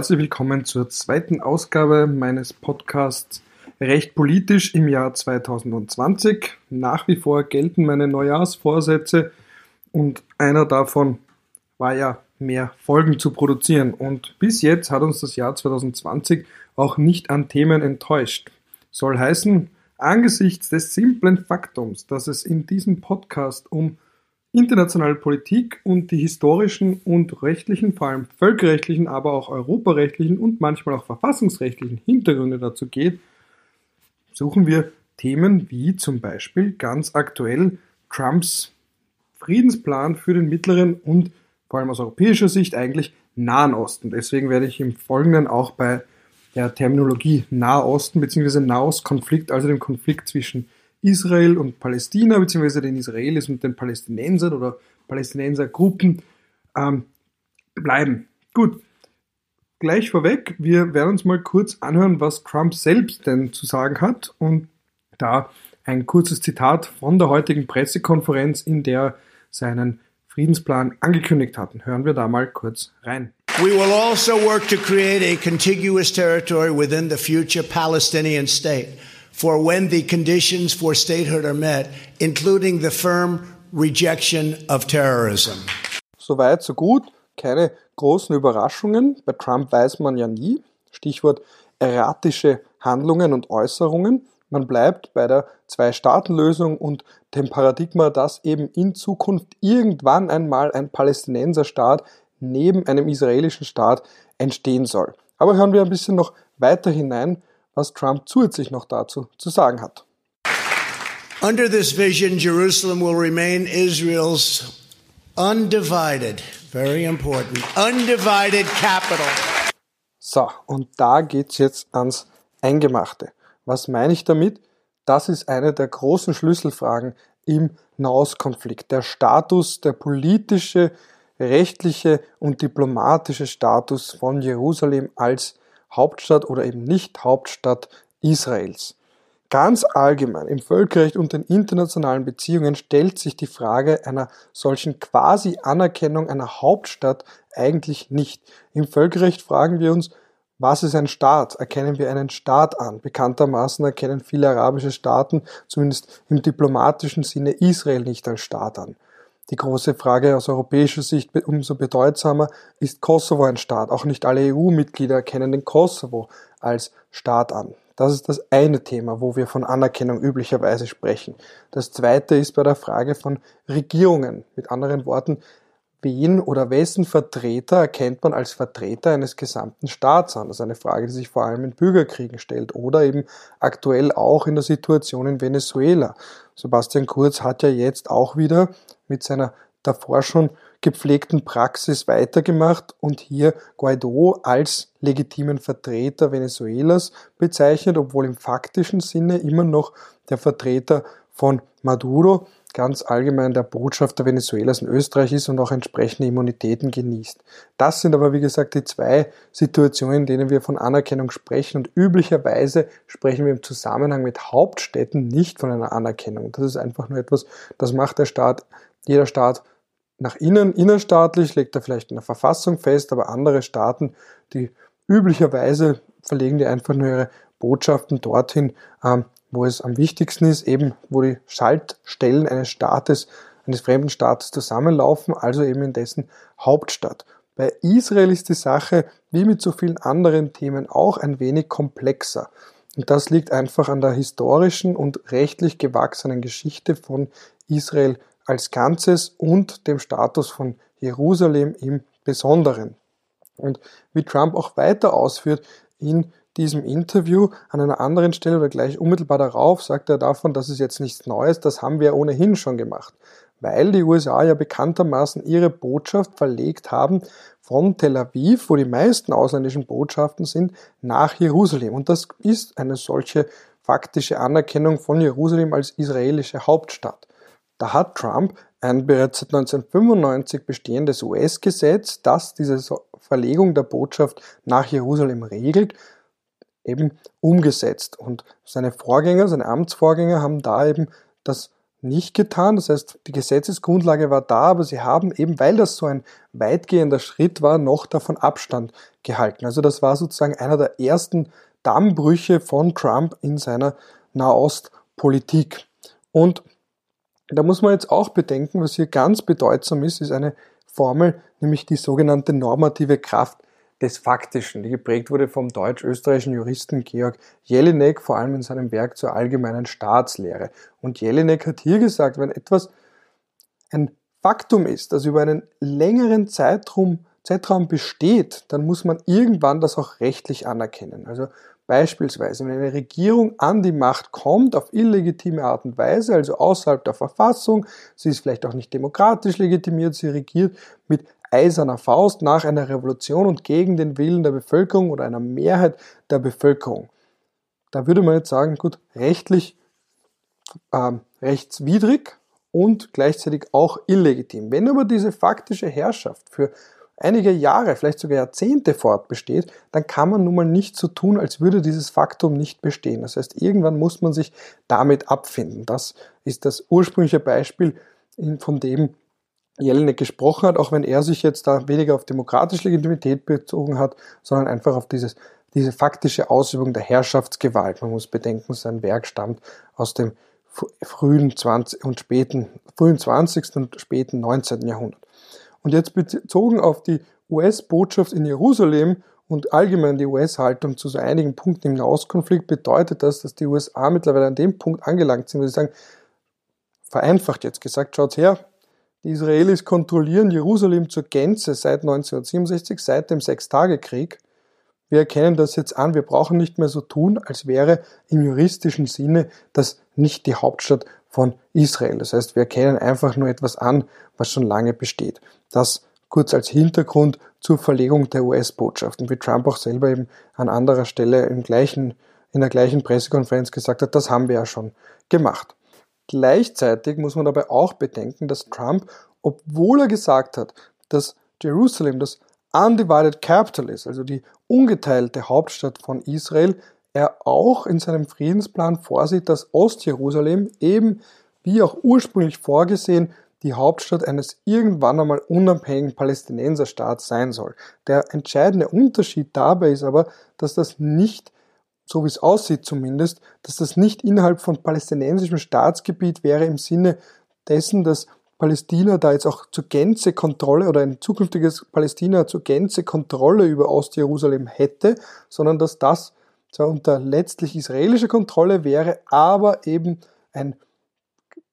herzlich willkommen zur zweiten Ausgabe meines Podcasts Recht politisch im Jahr 2020. Nach wie vor gelten meine Neujahrsvorsätze und einer davon war ja mehr Folgen zu produzieren. Und bis jetzt hat uns das Jahr 2020 auch nicht an Themen enttäuscht. Soll heißen, angesichts des simplen Faktums, dass es in diesem Podcast um internationale Politik und die historischen und rechtlichen, vor allem völkerrechtlichen, aber auch europarechtlichen und manchmal auch verfassungsrechtlichen Hintergründe dazu geht, suchen wir Themen wie zum Beispiel ganz aktuell Trumps Friedensplan für den mittleren und vor allem aus europäischer Sicht eigentlich Nahen Osten. Deswegen werde ich im Folgenden auch bei der Terminologie Nahosten bzw. Nahostkonflikt, also dem Konflikt zwischen Israel und Palästina bzw. den Israelis und den Palästinensern oder Palästinensergruppen ähm, bleiben. Gut, gleich vorweg, wir werden uns mal kurz anhören, was Trump selbst denn zu sagen hat und da ein kurzes Zitat von der heutigen Pressekonferenz, in der seinen Friedensplan angekündigt hatten. Hören wir da mal kurz rein. We will also work to create a contiguous territory within the future Palestinian state for when the conditions for statehood are met, including the firm rejection of terrorism. Soweit, so gut. Keine großen Überraschungen. Bei Trump weiß man ja nie. Stichwort erratische Handlungen und Äußerungen. Man bleibt bei der Zwei-Staaten-Lösung und dem Paradigma, dass eben in Zukunft irgendwann einmal ein Palästinenserstaat neben einem israelischen Staat entstehen soll. Aber hören wir ein bisschen noch weiter hinein, was Trump zusätzlich noch dazu zu sagen hat. Under this vision, Jerusalem will remain Israel's undivided, very important, undivided capital. So, und da geht's jetzt ans Eingemachte. Was meine ich damit? Das ist eine der großen Schlüsselfragen im Nahostkonflikt. Der Status, der politische, rechtliche und diplomatische Status von Jerusalem als Hauptstadt oder eben nicht Hauptstadt Israels. Ganz allgemein im Völkerrecht und den internationalen Beziehungen stellt sich die Frage einer solchen quasi Anerkennung einer Hauptstadt eigentlich nicht. Im Völkerrecht fragen wir uns, was ist ein Staat? Erkennen wir einen Staat an? Bekanntermaßen erkennen viele arabische Staaten, zumindest im diplomatischen Sinne, Israel nicht als Staat an. Die große Frage aus europäischer Sicht umso bedeutsamer, ist Kosovo ein Staat? Auch nicht alle EU-Mitglieder erkennen den Kosovo als Staat an. Das ist das eine Thema, wo wir von Anerkennung üblicherweise sprechen. Das zweite ist bei der Frage von Regierungen. Mit anderen Worten, wen oder wessen Vertreter erkennt man als Vertreter eines gesamten Staats an? Das ist eine Frage, die sich vor allem in Bürgerkriegen stellt oder eben aktuell auch in der Situation in Venezuela. Sebastian Kurz hat ja jetzt auch wieder mit seiner davor schon gepflegten Praxis weitergemacht und hier Guaido als legitimen Vertreter Venezuelas bezeichnet, obwohl im faktischen Sinne immer noch der Vertreter von Maduro ganz allgemein der Botschafter Venezuelas in Österreich ist und auch entsprechende Immunitäten genießt. Das sind aber, wie gesagt, die zwei Situationen, in denen wir von Anerkennung sprechen und üblicherweise sprechen wir im Zusammenhang mit Hauptstädten nicht von einer Anerkennung. Das ist einfach nur etwas, das macht der Staat, jeder Staat nach innen, innerstaatlich, legt er vielleicht in der Verfassung fest, aber andere Staaten, die üblicherweise verlegen die einfach nur ihre Botschaften dorthin, ähm, wo es am wichtigsten ist, eben wo die Schaltstellen eines Staates, eines fremden Staates zusammenlaufen, also eben in dessen Hauptstadt. Bei Israel ist die Sache, wie mit so vielen anderen Themen, auch ein wenig komplexer. Und das liegt einfach an der historischen und rechtlich gewachsenen Geschichte von Israel als Ganzes und dem Status von Jerusalem im Besonderen. Und wie Trump auch weiter ausführt in diesem Interview an einer anderen Stelle oder gleich unmittelbar darauf sagt er davon, das ist jetzt nichts Neues, das haben wir ohnehin schon gemacht, weil die USA ja bekanntermaßen ihre Botschaft verlegt haben von Tel Aviv, wo die meisten ausländischen Botschaften sind, nach Jerusalem. Und das ist eine solche faktische Anerkennung von Jerusalem als israelische Hauptstadt. Da hat Trump ein bereits seit 1995 bestehendes US-Gesetz, das diese Verlegung der Botschaft nach Jerusalem regelt eben umgesetzt. Und seine Vorgänger, seine Amtsvorgänger haben da eben das nicht getan. Das heißt, die Gesetzesgrundlage war da, aber sie haben eben, weil das so ein weitgehender Schritt war, noch davon Abstand gehalten. Also das war sozusagen einer der ersten Dammbrüche von Trump in seiner Nahostpolitik. Und da muss man jetzt auch bedenken, was hier ganz bedeutsam ist, ist eine Formel, nämlich die sogenannte normative Kraft des Faktischen, die geprägt wurde vom deutsch-österreichischen Juristen Georg Jelinek, vor allem in seinem Werk zur allgemeinen Staatslehre. Und Jelinek hat hier gesagt, wenn etwas ein Faktum ist, das über einen längeren Zeitraum, Zeitraum besteht, dann muss man irgendwann das auch rechtlich anerkennen. Also Beispielsweise, wenn eine Regierung an die Macht kommt auf illegitime Art und Weise, also außerhalb der Verfassung, sie ist vielleicht auch nicht demokratisch legitimiert, sie regiert mit eiserner Faust nach einer Revolution und gegen den Willen der Bevölkerung oder einer Mehrheit der Bevölkerung. Da würde man jetzt sagen, gut, rechtlich äh, rechtswidrig und gleichzeitig auch illegitim. Wenn aber diese faktische Herrschaft für einige Jahre, vielleicht sogar Jahrzehnte fortbesteht, dann kann man nun mal nicht so tun, als würde dieses Faktum nicht bestehen. Das heißt, irgendwann muss man sich damit abfinden. Das ist das ursprüngliche Beispiel, von dem Jelinek gesprochen hat, auch wenn er sich jetzt da weniger auf demokratische Legitimität bezogen hat, sondern einfach auf dieses, diese faktische Ausübung der Herrschaftsgewalt. Man muss bedenken, sein Werk stammt aus dem frühen 20. und späten, frühen 20. und späten 19. Jahrhundert. Und jetzt bezogen auf die US-Botschaft in Jerusalem und allgemein die US-Haltung zu so einigen Punkten im Nahostkonflikt bedeutet das, dass die USA mittlerweile an dem Punkt angelangt sind, wo sie sagen, vereinfacht jetzt gesagt, schaut her, die Israelis kontrollieren Jerusalem zur Gänze seit 1967, seit dem Sechstagekrieg. Wir erkennen das jetzt an, wir brauchen nicht mehr so tun, als wäre im juristischen Sinne das nicht die Hauptstadt von Israel. Das heißt, wir erkennen einfach nur etwas an, was schon lange besteht. Das kurz als Hintergrund zur Verlegung der US-Botschaft und wie Trump auch selber eben an anderer Stelle im gleichen, in der gleichen Pressekonferenz gesagt hat, das haben wir ja schon gemacht. Gleichzeitig muss man dabei auch bedenken, dass Trump, obwohl er gesagt hat, dass Jerusalem das Undivided Capital ist, also die ungeteilte Hauptstadt von Israel, er auch in seinem Friedensplan vorsieht, dass Ostjerusalem eben wie auch ursprünglich vorgesehen die Hauptstadt eines irgendwann einmal unabhängigen Palästinenserstaats sein soll. Der entscheidende Unterschied dabei ist aber, dass das nicht, so wie es aussieht zumindest, dass das nicht innerhalb von palästinensischem Staatsgebiet wäre im Sinne dessen, dass Palästina da jetzt auch zur Gänze Kontrolle oder ein zukünftiges Palästina zur Gänze Kontrolle über Ostjerusalem hätte, sondern dass das zwar unter letztlich israelischer Kontrolle wäre, aber eben ein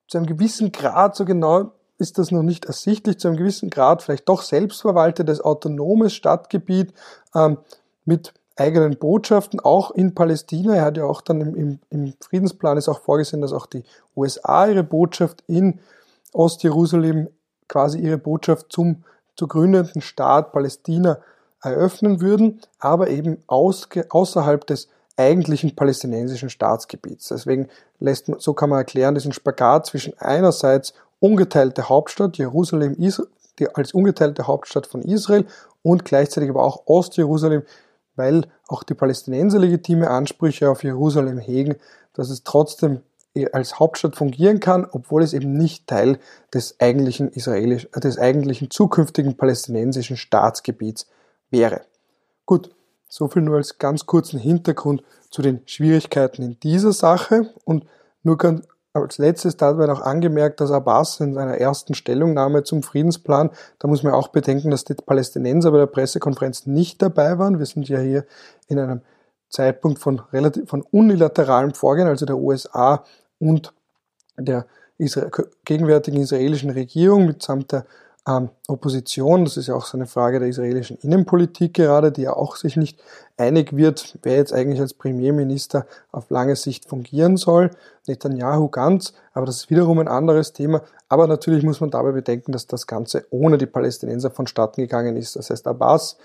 zu einem gewissen Grad, so genau ist das noch nicht ersichtlich, zu einem gewissen Grad vielleicht doch selbstverwaltetes, autonomes Stadtgebiet ähm, mit eigenen Botschaften, auch in Palästina. Er hat ja auch dann im, im, im Friedensplan ist auch vorgesehen, dass auch die USA ihre Botschaft in Ostjerusalem quasi ihre Botschaft zum zu gründenden Staat Palästina eröffnen würden, aber eben außerhalb des eigentlichen palästinensischen Staatsgebiets. Deswegen lässt man, so kann man erklären, diesen Spagat zwischen einerseits ungeteilte Hauptstadt Jerusalem als ungeteilte Hauptstadt von Israel und gleichzeitig aber auch Ostjerusalem, weil auch die Palästinenser legitime Ansprüche auf Jerusalem hegen, dass es trotzdem als Hauptstadt fungieren kann, obwohl es eben nicht Teil des eigentlichen israelisch, des eigentlichen zukünftigen palästinensischen Staatsgebiets wäre. Gut, soviel nur als ganz kurzen Hintergrund zu den Schwierigkeiten in dieser Sache und nur ganz als letztes dabei noch angemerkt, dass Abbas in seiner ersten Stellungnahme zum Friedensplan, da muss man auch bedenken, dass die Palästinenser bei der Pressekonferenz nicht dabei waren. Wir sind ja hier in einem Zeitpunkt von relativ, von unilateralem Vorgehen, also der USA und der gegenwärtigen israelischen Regierung mitsamt der ähm, Opposition. Das ist ja auch so eine Frage der israelischen Innenpolitik gerade, die ja auch sich nicht einig wird, wer jetzt eigentlich als Premierminister auf lange Sicht fungieren soll. Netanyahu ganz, aber das ist wiederum ein anderes Thema. Aber natürlich muss man dabei bedenken, dass das Ganze ohne die Palästinenser vonstatten gegangen ist. Das heißt, Abbas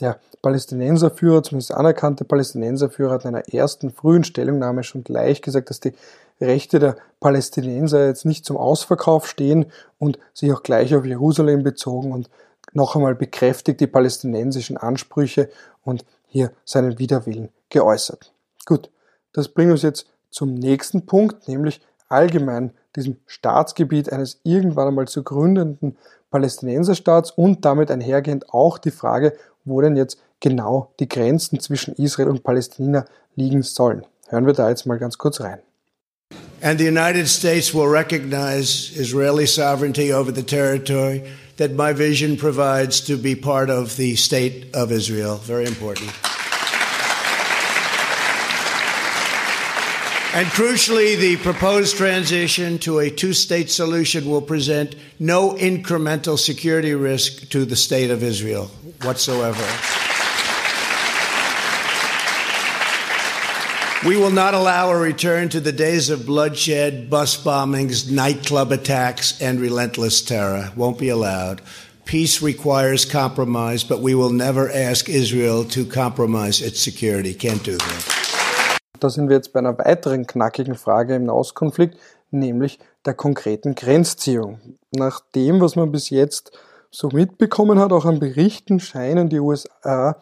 der Palästinenserführer, zumindest anerkannte Palästinenserführer, hat in einer ersten frühen Stellungnahme schon gleich gesagt, dass die Rechte der Palästinenser jetzt nicht zum Ausverkauf stehen und sich auch gleich auf Jerusalem bezogen und noch einmal bekräftigt die palästinensischen Ansprüche und hier seinen Widerwillen geäußert. Gut, das bringt uns jetzt zum nächsten Punkt, nämlich allgemein diesem Staatsgebiet eines irgendwann einmal zu gründenden Palästinenserstaats und damit einhergehend auch die Frage, wo denn jetzt genau die Grenzen zwischen Israel und Palästina liegen sollen. Hören wir da jetzt mal ganz kurz rein. And the United States will recognize Israeli sovereignty over the territory that my vision provides to be part of the state of Israel. Very important. And crucially, the proposed transition to a two state solution will present no incremental security risk to the state of Israel whatsoever. We will not allow a return to the days of bloodshed, bus bombings, nightclub attacks, and relentless terror. Won't be allowed. Peace requires compromise, but we will never ask Israel to compromise its security. Can't do that. Da sind wir jetzt bei einer weiteren knackigen Frage im Nahostkonflikt, nämlich der konkreten Grenzziehung. Nach dem, was man bis jetzt so mitbekommen hat, auch an Berichten, scheinen die USA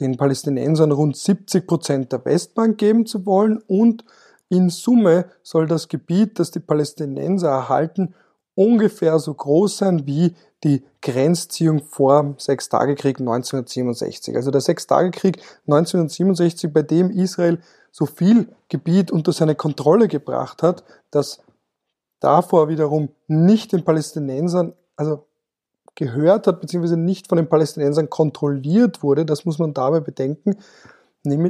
den Palästinensern rund 70 Prozent der Westbank geben zu wollen und in Summe soll das Gebiet, das die Palästinenser erhalten, ungefähr so groß sein wie die Grenzziehung vor dem Sechstagekrieg 1967. Also der Sechstagekrieg 1967, bei dem Israel so viel Gebiet unter seine Kontrolle gebracht hat, dass davor wiederum nicht den Palästinensern, also gehört hat, beziehungsweise nicht von den Palästinensern kontrolliert wurde, das muss man dabei bedenken,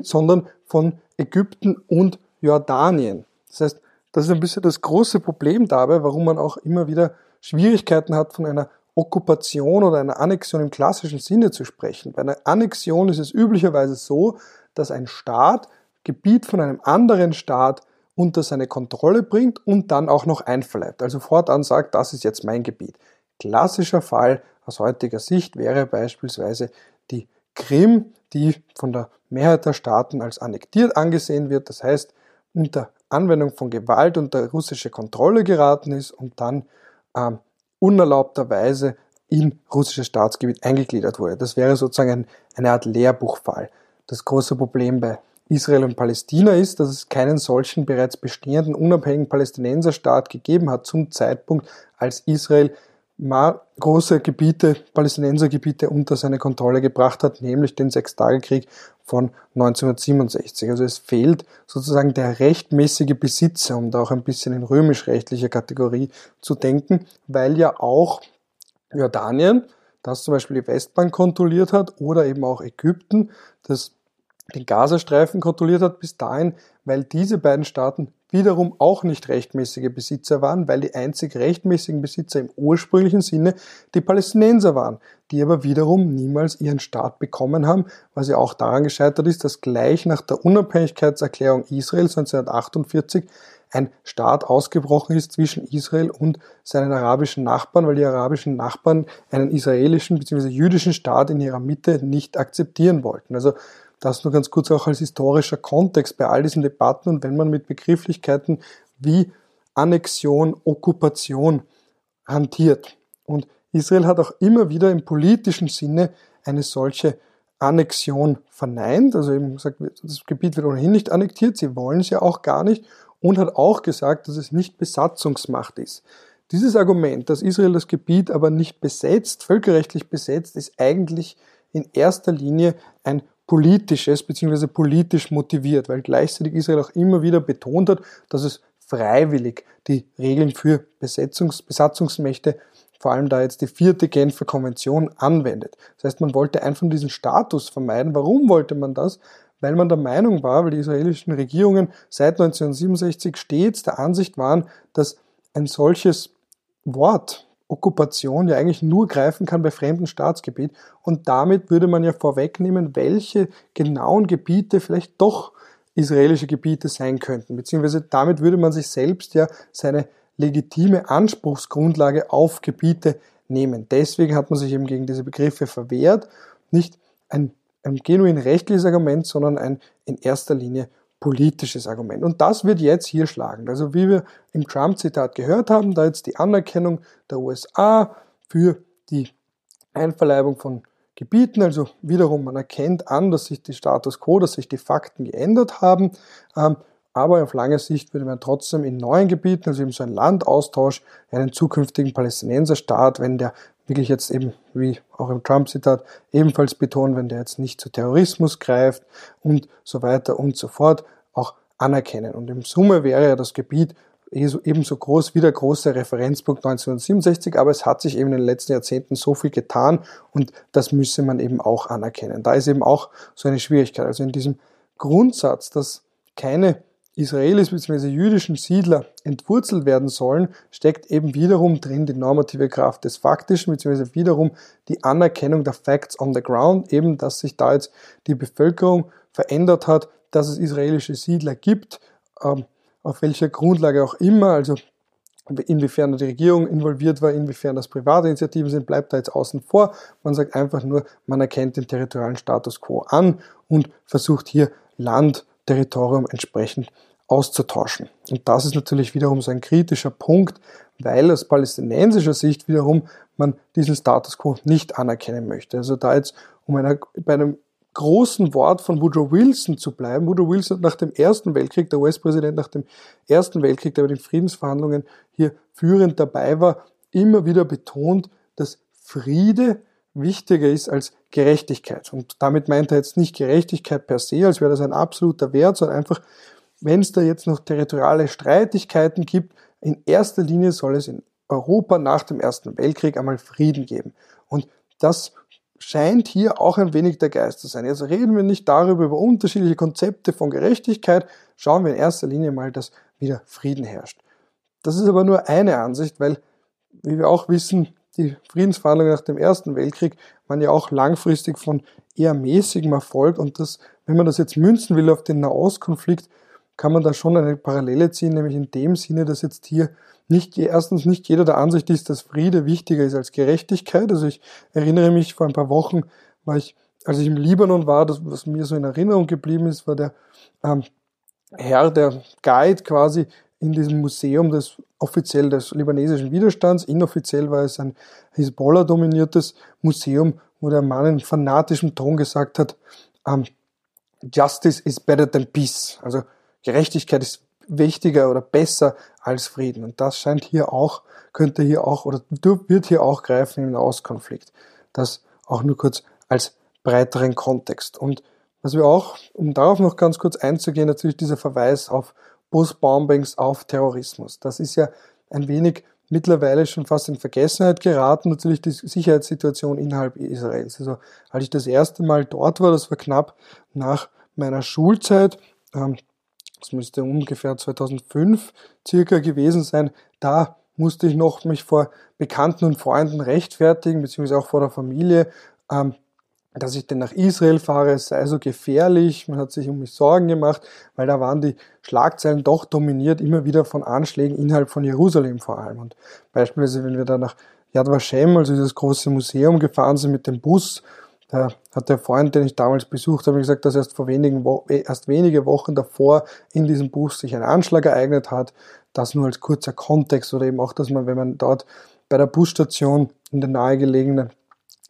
sondern von Ägypten und Jordanien. Das heißt, das ist ein bisschen das große Problem dabei, warum man auch immer wieder Schwierigkeiten hat, von einer Okkupation oder einer Annexion im klassischen Sinne zu sprechen. Bei einer Annexion ist es üblicherweise so, dass ein Staat Gebiet von einem anderen Staat unter seine Kontrolle bringt und dann auch noch einverleibt. Also fortan sagt, das ist jetzt mein Gebiet. Klassischer Fall aus heutiger Sicht wäre beispielsweise die Krim, die von der Mehrheit der Staaten als annektiert angesehen wird, das heißt unter Anwendung von Gewalt unter russische Kontrolle geraten ist und dann ähm, unerlaubterweise in russisches Staatsgebiet eingegliedert wurde. Das wäre sozusagen ein, eine Art Lehrbuchfall. Das große Problem bei Israel und Palästina ist, dass es keinen solchen bereits bestehenden unabhängigen Palästinenserstaat gegeben hat zum Zeitpunkt, als Israel große Gebiete, Palästinensergebiete unter seine Kontrolle gebracht hat, nämlich den Sechstagekrieg von 1967. Also es fehlt sozusagen der rechtmäßige Besitzer, um da auch ein bisschen in römisch-rechtlicher Kategorie zu denken, weil ja auch Jordanien, das zum Beispiel die Westbank kontrolliert hat, oder eben auch Ägypten, das den Gazastreifen kontrolliert hat bis dahin, weil diese beiden Staaten wiederum auch nicht rechtmäßige Besitzer waren, weil die einzig rechtmäßigen Besitzer im ursprünglichen Sinne die Palästinenser waren, die aber wiederum niemals ihren Staat bekommen haben, was ja auch daran gescheitert ist, dass gleich nach der Unabhängigkeitserklärung Israels 1948 ein Staat ausgebrochen ist zwischen Israel und seinen arabischen Nachbarn, weil die arabischen Nachbarn einen israelischen bzw. jüdischen Staat in ihrer Mitte nicht akzeptieren wollten. Also das nur ganz kurz auch als historischer Kontext bei all diesen Debatten und wenn man mit Begrifflichkeiten wie Annexion, Okkupation hantiert. Und Israel hat auch immer wieder im politischen Sinne eine solche Annexion verneint, also eben gesagt, das Gebiet wird ohnehin nicht annektiert, sie wollen es ja auch gar nicht und hat auch gesagt, dass es nicht Besatzungsmacht ist. Dieses Argument, dass Israel das Gebiet aber nicht besetzt, völkerrechtlich besetzt, ist eigentlich in erster Linie ein politisches bzw. politisch motiviert, weil gleichzeitig Israel auch immer wieder betont hat, dass es freiwillig die Regeln für Besetzungs Besatzungsmächte, vor allem da jetzt die vierte Genfer Konvention anwendet. Das heißt, man wollte einfach diesen Status vermeiden. Warum wollte man das? Weil man der Meinung war, weil die israelischen Regierungen seit 1967 stets der Ansicht waren, dass ein solches Wort Okkupation ja eigentlich nur greifen kann bei fremdem Staatsgebiet. Und damit würde man ja vorwegnehmen, welche genauen Gebiete vielleicht doch israelische Gebiete sein könnten. Beziehungsweise damit würde man sich selbst ja seine legitime Anspruchsgrundlage auf Gebiete nehmen. Deswegen hat man sich eben gegen diese Begriffe verwehrt. Nicht ein, ein genuin rechtliches Argument, sondern ein in erster Linie politisches Argument. Und das wird jetzt hier schlagen. Also wie wir im Trump-Zitat gehört haben, da jetzt die Anerkennung der USA für die Einverleibung von Gebieten, also wiederum man erkennt an, dass sich die Status quo, dass sich die Fakten geändert haben. Ähm, aber auf lange Sicht würde man trotzdem in neuen Gebieten, also eben so ein Landaustausch, einen zukünftigen Palästinenserstaat, wenn der wirklich jetzt eben, wie auch im Trump-Zitat, ebenfalls betonen, wenn der jetzt nicht zu Terrorismus greift und so weiter und so fort, auch anerkennen. Und im Summe wäre ja das Gebiet ebenso groß wie der große Referenzpunkt 1967, aber es hat sich eben in den letzten Jahrzehnten so viel getan und das müsse man eben auch anerkennen. Da ist eben auch so eine Schwierigkeit. Also in diesem Grundsatz, dass keine Israelis bzw. jüdischen Siedler entwurzelt werden sollen, steckt eben wiederum drin die normative Kraft des Faktischen bzw. wiederum die Anerkennung der Facts on the ground, eben dass sich da jetzt die Bevölkerung verändert hat, dass es israelische Siedler gibt, ähm, auf welcher Grundlage auch immer, also inwiefern die Regierung involviert war, inwiefern das private Initiativen sind, bleibt da jetzt außen vor. Man sagt einfach nur, man erkennt den territorialen Status quo an und versucht hier Land, Territorium entsprechend auszutauschen. Und das ist natürlich wiederum so ein kritischer Punkt, weil aus palästinensischer Sicht wiederum man diesen Status quo nicht anerkennen möchte. Also da jetzt um einer, bei einem großen Wort von Woodrow Wilson zu bleiben. Woodrow Wilson nach dem Ersten Weltkrieg, der US-Präsident nach dem Ersten Weltkrieg, der bei den Friedensverhandlungen hier führend dabei war, immer wieder betont, dass Friede wichtiger ist als Gerechtigkeit. Und damit meint er jetzt nicht Gerechtigkeit per se, als wäre das ein absoluter Wert, sondern einfach, wenn es da jetzt noch territoriale Streitigkeiten gibt, in erster Linie soll es in Europa nach dem Ersten Weltkrieg einmal Frieden geben. Und das scheint hier auch ein wenig der Geist zu sein. Also reden wir nicht darüber, über unterschiedliche Konzepte von Gerechtigkeit, schauen wir in erster Linie mal, dass wieder Frieden herrscht. Das ist aber nur eine Ansicht, weil, wie wir auch wissen, die Friedensverhandlungen nach dem Ersten Weltkrieg waren ja auch langfristig von eher mäßigem Erfolg und das, wenn man das jetzt münzen will auf den Nahostkonflikt, kann man da schon eine Parallele ziehen, nämlich in dem Sinne, dass jetzt hier nicht, erstens nicht jeder der Ansicht ist, dass Friede wichtiger ist als Gerechtigkeit. Also ich erinnere mich, vor ein paar Wochen war ich, als ich im Libanon war, das, was mir so in Erinnerung geblieben ist, war der ähm, Herr, der Guide quasi in diesem Museum des offiziell des libanesischen Widerstands. Inoffiziell war es ein Hisbollah-dominiertes Museum, wo der Mann in fanatischem Ton gesagt hat, ähm, Justice is better than peace. Also Gerechtigkeit ist wichtiger oder besser als Frieden. Und das scheint hier auch, könnte hier auch oder wird hier auch greifen im Nahostkonflikt. Das auch nur kurz als breiteren Kontext. Und was wir auch, um darauf noch ganz kurz einzugehen, natürlich dieser Verweis auf Busbombings, auf Terrorismus. Das ist ja ein wenig mittlerweile schon fast in Vergessenheit geraten, natürlich die Sicherheitssituation innerhalb Israels. Also als ich das erste Mal dort war, das war knapp nach meiner Schulzeit, ähm, das müsste ungefähr 2005 circa gewesen sein, da musste ich noch mich vor Bekannten und Freunden rechtfertigen, beziehungsweise auch vor der Familie, ähm, dass ich denn nach Israel fahre, es sei so gefährlich. Man hat sich um mich Sorgen gemacht, weil da waren die Schlagzeilen doch dominiert, immer wieder von Anschlägen innerhalb von Jerusalem vor allem. Und beispielsweise, wenn wir da nach Yad Vashem, also dieses große Museum, gefahren sind mit dem Bus, da hat der Freund, den ich damals besucht habe, gesagt, dass erst vor wenigen Wo äh, erst wenige Wochen davor in diesem Bus sich ein Anschlag ereignet hat. Das nur als kurzer Kontext oder eben auch, dass man, wenn man dort bei der Busstation in der nahegelegenen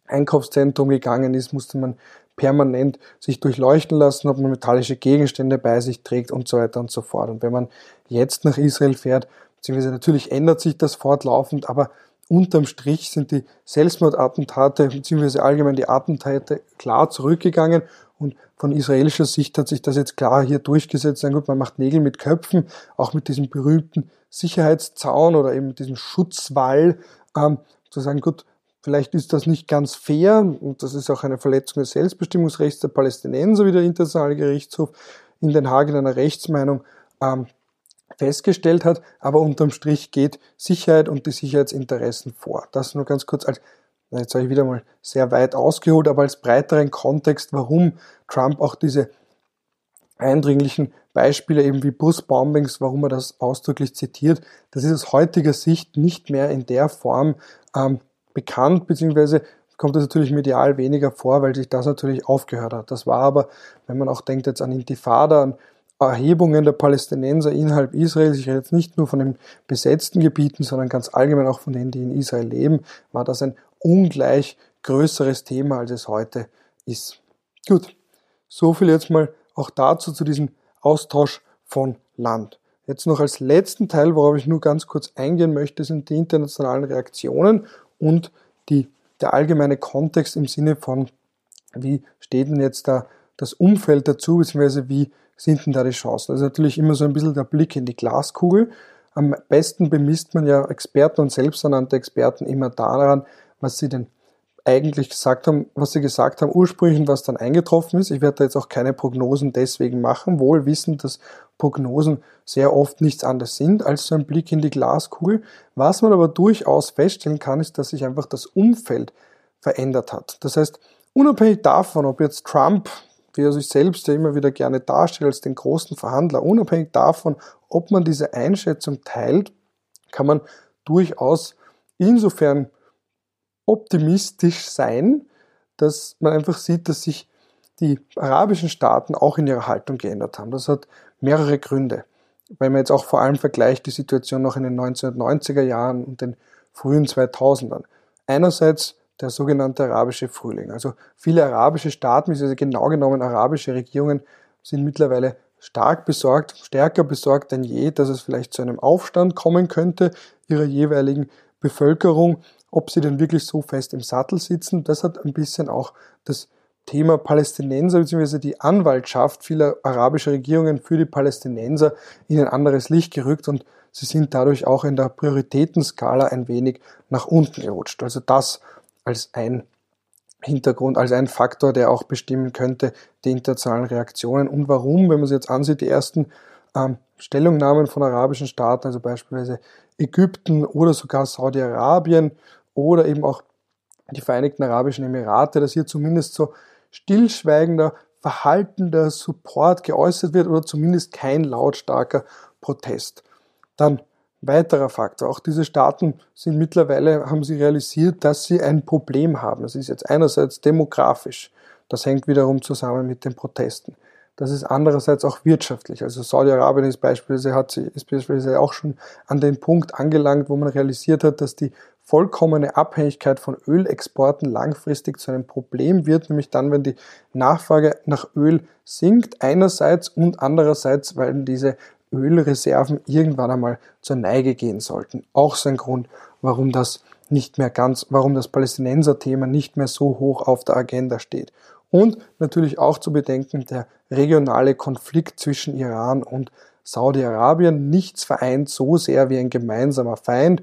Einkaufszentrum gegangen ist, musste man permanent sich durchleuchten lassen, ob man metallische Gegenstände bei sich trägt und so weiter und so fort. Und wenn man jetzt nach Israel fährt, beziehungsweise natürlich ändert sich das fortlaufend, aber unterm Strich sind die Selbstmordattentate beziehungsweise allgemein die Attentate klar zurückgegangen und von israelischer Sicht hat sich das jetzt klar hier durchgesetzt. Dann gut, man macht Nägel mit Köpfen, auch mit diesem berühmten Sicherheitszaun oder eben diesem Schutzwall, ähm, zu sagen, gut, vielleicht ist das nicht ganz fair und das ist auch eine Verletzung des Selbstbestimmungsrechts der Palästinenser, wie der Internationale Gerichtshof in Den Haag in einer Rechtsmeinung ähm, festgestellt hat, aber unterm Strich geht Sicherheit und die Sicherheitsinteressen vor. Das nur ganz kurz als, jetzt habe ich wieder mal sehr weit ausgeholt, aber als breiteren Kontext, warum Trump auch diese eindringlichen Beispiele eben wie Busbombings, warum er das ausdrücklich zitiert, das ist aus heutiger Sicht nicht mehr in der Form ähm, bekannt, beziehungsweise kommt das natürlich medial weniger vor, weil sich das natürlich aufgehört hat. Das war aber, wenn man auch denkt jetzt an Intifada, an Erhebungen der Palästinenser innerhalb Israels, ich rede jetzt nicht nur von den besetzten Gebieten, sondern ganz allgemein auch von denen, die in Israel leben, war das ein ungleich größeres Thema, als es heute ist. Gut, so viel jetzt mal auch dazu, zu diesem Austausch von Land. Jetzt noch als letzten Teil, worauf ich nur ganz kurz eingehen möchte, sind die internationalen Reaktionen und die, der allgemeine Kontext im Sinne von, wie steht denn jetzt da das Umfeld dazu, beziehungsweise wie sind denn da die Chancen? Das ist natürlich immer so ein bisschen der Blick in die Glaskugel. Am besten bemisst man ja Experten und selbsternannte Experten immer daran, was sie denn eigentlich gesagt haben, was sie gesagt haben ursprünglich und was dann eingetroffen ist. Ich werde da jetzt auch keine Prognosen deswegen machen, wohl wissend, dass Prognosen sehr oft nichts anderes sind als so ein Blick in die Glaskugel. Was man aber durchaus feststellen kann, ist, dass sich einfach das Umfeld verändert hat. Das heißt, unabhängig davon, ob jetzt Trump, wie er sich selbst ja immer wieder gerne darstellt als den großen Verhandler, unabhängig davon, ob man diese Einschätzung teilt, kann man durchaus insofern optimistisch sein, dass man einfach sieht, dass sich die arabischen Staaten auch in ihrer Haltung geändert haben. Das hat mehrere Gründe. Wenn man jetzt auch vor allem vergleicht die Situation noch in den 1990er Jahren und den frühen 2000ern. Einerseits der sogenannte arabische Frühling. Also viele arabische Staaten, beziehungsweise genau genommen arabische Regierungen, sind mittlerweile stark besorgt, stärker besorgt denn je, dass es vielleicht zu einem Aufstand kommen könnte ihrer jeweiligen Bevölkerung ob sie denn wirklich so fest im Sattel sitzen. Das hat ein bisschen auch das Thema Palästinenser bzw. die Anwaltschaft vieler arabischer Regierungen für die Palästinenser in ein anderes Licht gerückt und sie sind dadurch auch in der Prioritätenskala ein wenig nach unten gerutscht. Also das als ein Hintergrund, als ein Faktor, der auch bestimmen könnte die internationalen Reaktionen und warum, wenn man sich jetzt ansieht, die ersten ähm, Stellungnahmen von arabischen Staaten, also beispielsweise Ägypten oder sogar Saudi-Arabien oder eben auch die Vereinigten Arabischen Emirate, dass hier zumindest so stillschweigender, verhaltender Support geäußert wird oder zumindest kein lautstarker Protest. Dann weiterer Faktor. Auch diese Staaten sind mittlerweile, haben sie realisiert, dass sie ein Problem haben. Das ist jetzt einerseits demografisch. Das hängt wiederum zusammen mit den Protesten. Das ist andererseits auch wirtschaftlich. Also Saudi-Arabien ist beispielsweise, hat sie, ist beispielsweise auch schon an den Punkt angelangt, wo man realisiert hat, dass die vollkommene Abhängigkeit von Ölexporten langfristig zu einem Problem wird, nämlich dann, wenn die Nachfrage nach Öl sinkt, einerseits und andererseits, weil diese Ölreserven irgendwann einmal zur Neige gehen sollten. Auch so ein Grund, warum das nicht mehr ganz, warum das Palästinenser-Thema nicht mehr so hoch auf der Agenda steht. Und natürlich auch zu bedenken, der regionale Konflikt zwischen Iran und Saudi-Arabien. Nichts vereint so sehr wie ein gemeinsamer Feind.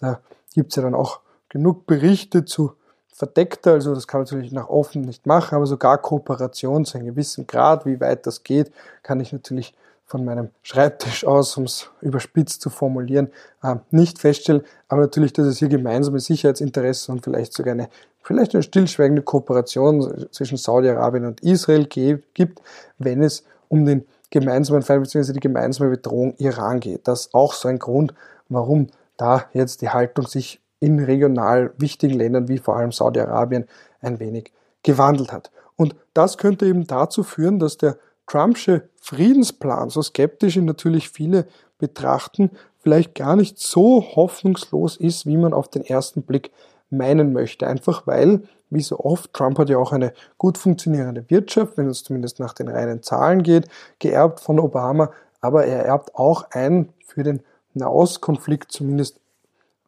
Da gibt es ja dann auch genug Berichte zu verdeckter, also das kann man natürlich nach offen nicht machen, aber sogar Kooperation zu einem gewissen Grad, wie weit das geht, kann ich natürlich von meinem Schreibtisch aus, um es überspitzt zu formulieren, äh, nicht feststellen. Aber natürlich, dass es hier gemeinsame Sicherheitsinteressen und vielleicht sogar eine, vielleicht eine stillschweigende Kooperation zwischen Saudi-Arabien und Israel gibt, wenn es um den gemeinsamen Feind bzw. die gemeinsame Bedrohung Iran geht. Das ist auch so ein Grund, warum da jetzt die Haltung sich in regional wichtigen Ländern wie vor allem Saudi-Arabien ein wenig gewandelt hat. Und das könnte eben dazu führen, dass der Trumpsche Friedensplan, so skeptisch ihn natürlich viele betrachten, vielleicht gar nicht so hoffnungslos ist, wie man auf den ersten Blick meinen möchte. Einfach weil, wie so oft, Trump hat ja auch eine gut funktionierende Wirtschaft, wenn es zumindest nach den reinen Zahlen geht, geerbt von Obama, aber er erbt auch ein für den Nahostkonflikt, zumindest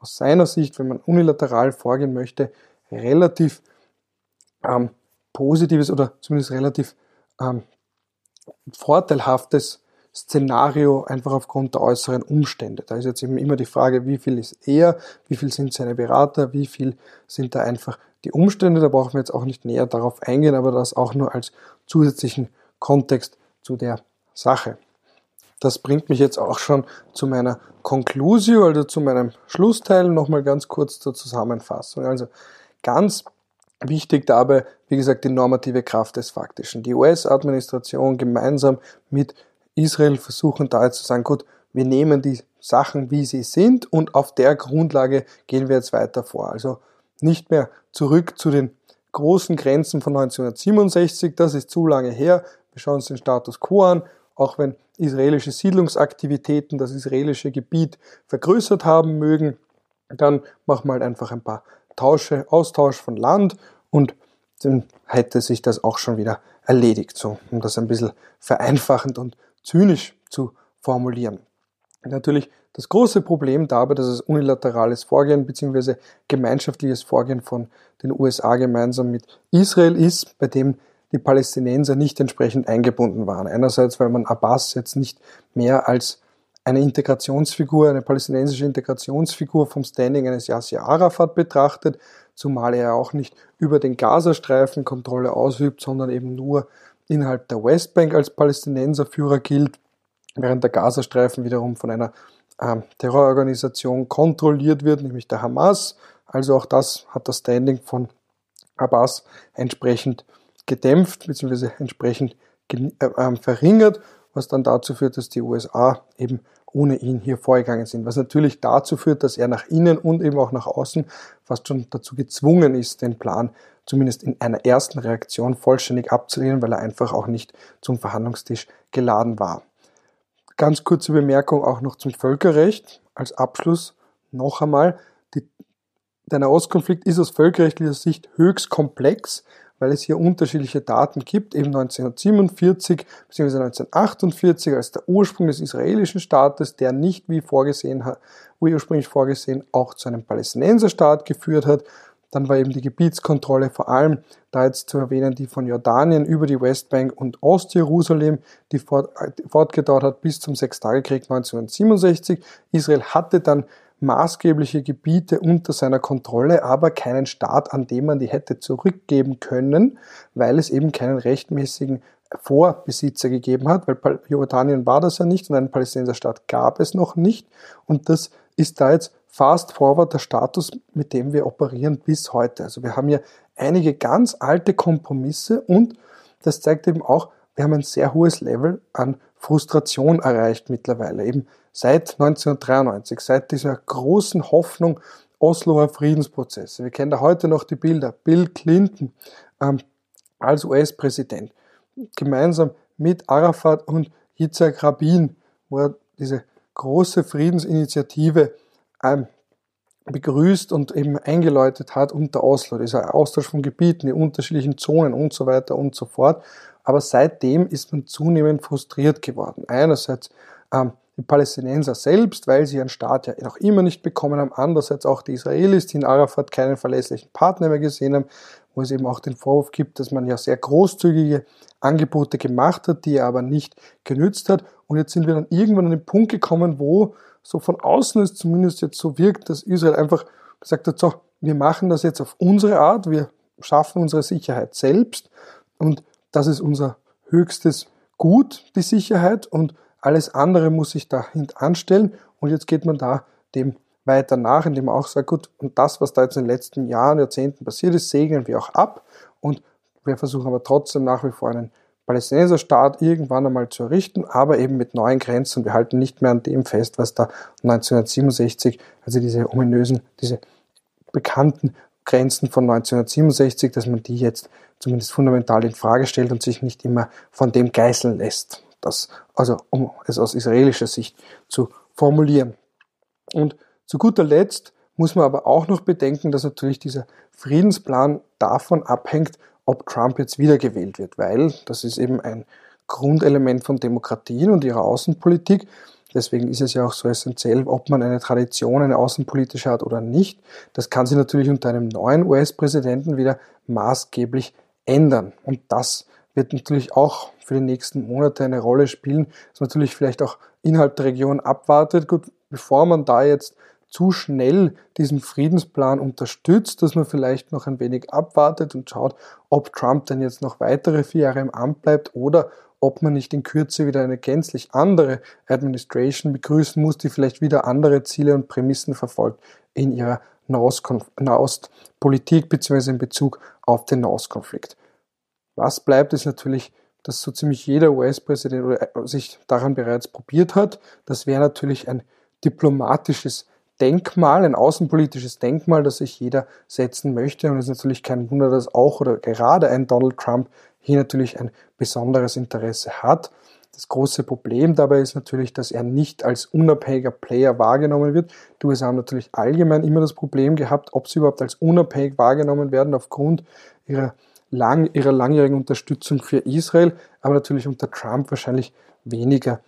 aus seiner Sicht, wenn man unilateral vorgehen möchte, relativ ähm, positives oder zumindest relativ ähm, vorteilhaftes Szenario einfach aufgrund der äußeren Umstände. Da ist jetzt eben immer die Frage, wie viel ist er, wie viel sind seine Berater, wie viel sind da einfach die Umstände. Da brauchen wir jetzt auch nicht näher darauf eingehen, aber das auch nur als zusätzlichen Kontext zu der Sache. Das bringt mich jetzt auch schon zu meiner Conclusio, also zu meinem Schlussteil, nochmal ganz kurz zur Zusammenfassung. Also ganz Wichtig dabei, wie gesagt, die normative Kraft des Faktischen. Die US-Administration gemeinsam mit Israel versuchen da jetzt zu sagen, gut, wir nehmen die Sachen, wie sie sind und auf der Grundlage gehen wir jetzt weiter vor. Also nicht mehr zurück zu den großen Grenzen von 1967, das ist zu lange her. Wir schauen uns den Status quo an, auch wenn israelische Siedlungsaktivitäten das israelische Gebiet vergrößert haben mögen, dann machen wir halt einfach ein paar Tausche, Austausch von Land und dann hätte sich das auch schon wieder erledigt, so um das ein bisschen vereinfachend und zynisch zu formulieren. Natürlich das große Problem dabei, dass es unilaterales Vorgehen bzw. gemeinschaftliches Vorgehen von den USA gemeinsam mit Israel ist, bei dem die Palästinenser nicht entsprechend eingebunden waren. Einerseits, weil man Abbas jetzt nicht mehr als eine Integrationsfigur, eine palästinensische Integrationsfigur vom Standing eines Yasser Arafat betrachtet, zumal er auch nicht über den Gazastreifen Kontrolle ausübt, sondern eben nur innerhalb der Westbank als Palästinenserführer gilt, während der Gazastreifen wiederum von einer äh, Terrororganisation kontrolliert wird, nämlich der Hamas. Also auch das hat das Standing von Abbas entsprechend gedämpft bzw. entsprechend äh, äh, verringert, was dann dazu führt, dass die USA eben ohne ihn hier vorgegangen sind. Was natürlich dazu führt, dass er nach innen und eben auch nach außen fast schon dazu gezwungen ist, den Plan zumindest in einer ersten Reaktion vollständig abzulehnen, weil er einfach auch nicht zum Verhandlungstisch geladen war. Ganz kurze Bemerkung auch noch zum Völkerrecht. Als Abschluss noch einmal. Der Nahostkonflikt ist aus völkerrechtlicher Sicht höchst komplex weil es hier unterschiedliche Daten gibt, eben 1947 bzw. 1948 als der Ursprung des israelischen Staates, der nicht wie vorgesehen wie ursprünglich vorgesehen auch zu einem Palästinenserstaat geführt hat. Dann war eben die Gebietskontrolle vor allem da jetzt zu erwähnen, die von Jordanien über die Westbank und Ostjerusalem, die fort, fortgedauert hat bis zum Sechstagekrieg 1967. Israel hatte dann maßgebliche Gebiete unter seiner Kontrolle, aber keinen Staat, an dem man die hätte zurückgeben können, weil es eben keinen rechtmäßigen Vorbesitzer gegeben hat, weil Jordanien war das ja nicht und einen Palästinenserstaat gab es noch nicht. Und das ist da jetzt fast forward der Status, mit dem wir operieren bis heute. Also wir haben hier einige ganz alte Kompromisse und das zeigt eben auch, wir haben ein sehr hohes Level an Frustration erreicht mittlerweile. Eben seit 1993, seit dieser großen Hoffnung Osloer Friedensprozesse. Wir kennen da heute noch die Bilder. Bill Clinton ähm, als US-Präsident, gemeinsam mit Arafat und Yitzhak Rabin, wo er diese große Friedensinitiative ähm, begrüßt und eben eingeläutet hat unter Oslo, dieser Austausch von Gebieten, die unterschiedlichen Zonen und so weiter und so fort. Aber seitdem ist man zunehmend frustriert geworden. Einerseits ähm, die Palästinenser selbst, weil sie ihren Staat ja noch immer nicht bekommen haben. Andererseits auch die Israelis, die in Arafat keinen verlässlichen Partner mehr gesehen haben, wo es eben auch den Vorwurf gibt, dass man ja sehr großzügige Angebote gemacht hat, die er aber nicht genützt hat. Und jetzt sind wir dann irgendwann an den Punkt gekommen, wo so von außen es zumindest jetzt so wirkt, dass Israel einfach gesagt hat, so, wir machen das jetzt auf unsere Art, wir schaffen unsere Sicherheit selbst und das ist unser höchstes Gut, die Sicherheit und alles andere muss sich dahinter anstellen und jetzt geht man da dem weiter nach, indem man auch sagt, gut, und das, was da jetzt in den letzten Jahren, Jahrzehnten passiert ist, segnen wir auch ab und wir versuchen aber trotzdem nach wie vor einen Palästinenserstaat irgendwann einmal zu errichten, aber eben mit neuen Grenzen. Wir halten nicht mehr an dem fest, was da 1967, also diese ominösen, diese bekannten Grenzen von 1967, dass man die jetzt zumindest fundamental in Frage stellt und sich nicht immer von dem geißeln lässt. Das, also um es aus israelischer Sicht zu formulieren. Und zu guter Letzt muss man aber auch noch bedenken, dass natürlich dieser Friedensplan davon abhängt, ob Trump jetzt wiedergewählt wird, weil das ist eben ein Grundelement von Demokratien und ihrer Außenpolitik. Deswegen ist es ja auch so essentiell, ob man eine Tradition, eine außenpolitische hat oder nicht. Das kann sich natürlich unter einem neuen US-Präsidenten wieder maßgeblich ändern. Und das wird natürlich auch für die nächsten Monate eine Rolle spielen, dass man natürlich vielleicht auch innerhalb der Region abwartet. Gut, bevor man da jetzt zu schnell diesen Friedensplan unterstützt, dass man vielleicht noch ein wenig abwartet und schaut, ob Trump denn jetzt noch weitere vier Jahre im Amt bleibt oder ob man nicht in Kürze wieder eine gänzlich andere Administration begrüßen muss, die vielleicht wieder andere Ziele und Prämissen verfolgt in ihrer Nahostpolitik bzw. in Bezug auf den Nahostkonflikt. Was bleibt, ist natürlich, dass so ziemlich jeder US-Präsident äh, sich daran bereits probiert hat. Das wäre natürlich ein diplomatisches Denkmal, ein außenpolitisches Denkmal, das sich jeder setzen möchte. Und es ist natürlich kein Wunder, dass auch oder gerade ein Donald Trump hier natürlich ein besonderes Interesse hat. Das große Problem dabei ist natürlich, dass er nicht als unabhängiger Player wahrgenommen wird. Die USA haben natürlich allgemein immer das Problem gehabt, ob sie überhaupt als unabhängig wahrgenommen werden aufgrund ihrer, lang, ihrer langjährigen Unterstützung für Israel, aber natürlich unter Trump wahrscheinlich weniger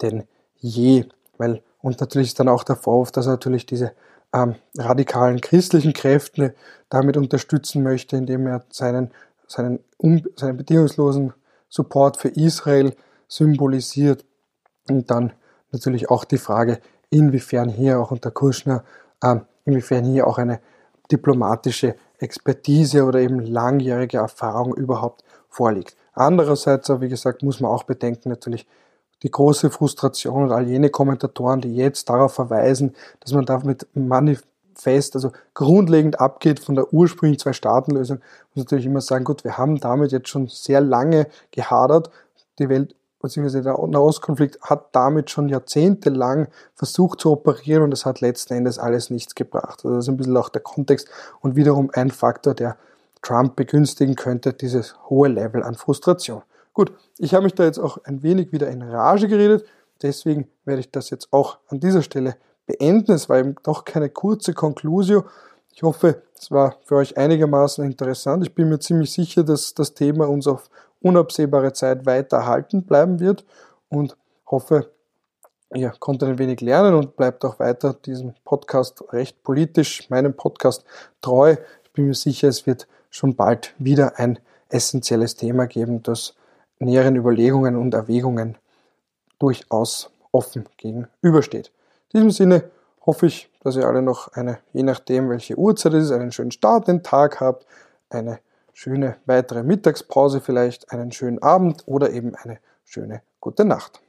denn je, weil und natürlich ist dann auch der Vorwurf, dass er natürlich diese ähm, radikalen christlichen Kräfte damit unterstützen möchte, indem er seinen, seinen, um, seinen bedingungslosen Support für Israel symbolisiert. Und dann natürlich auch die Frage, inwiefern hier auch unter Kushner, ähm, inwiefern hier auch eine diplomatische Expertise oder eben langjährige Erfahrung überhaupt vorliegt. Andererseits, wie gesagt, muss man auch bedenken natürlich die große Frustration und all jene Kommentatoren, die jetzt darauf verweisen, dass man damit manifest, also grundlegend abgeht von der ursprünglichen Zwei-Staaten-Lösung, muss natürlich immer sagen, gut, wir haben damit jetzt schon sehr lange gehadert. Die Welt beziehungsweise der Nahostkonflikt hat damit schon jahrzehntelang versucht zu operieren und es hat letzten Endes alles nichts gebracht. Also das ist ein bisschen auch der Kontext und wiederum ein Faktor, der Trump begünstigen könnte, dieses hohe Level an Frustration. Gut, ich habe mich da jetzt auch ein wenig wieder in Rage geredet, deswegen werde ich das jetzt auch an dieser Stelle beenden. Es war eben doch keine kurze Conclusio. Ich hoffe, es war für euch einigermaßen interessant. Ich bin mir ziemlich sicher, dass das Thema uns auf unabsehbare Zeit weiter erhalten bleiben wird und hoffe, ihr konntet ein wenig lernen und bleibt auch weiter diesem Podcast recht politisch, meinem Podcast treu. Ich bin mir sicher, es wird schon bald wieder ein essentielles Thema geben, das näheren Überlegungen und Erwägungen durchaus offen gegenübersteht. In diesem Sinne hoffe ich, dass ihr alle noch eine, je nachdem welche Uhrzeit es ist, einen schönen Start den Tag habt, eine schöne weitere Mittagspause vielleicht, einen schönen Abend oder eben eine schöne gute Nacht.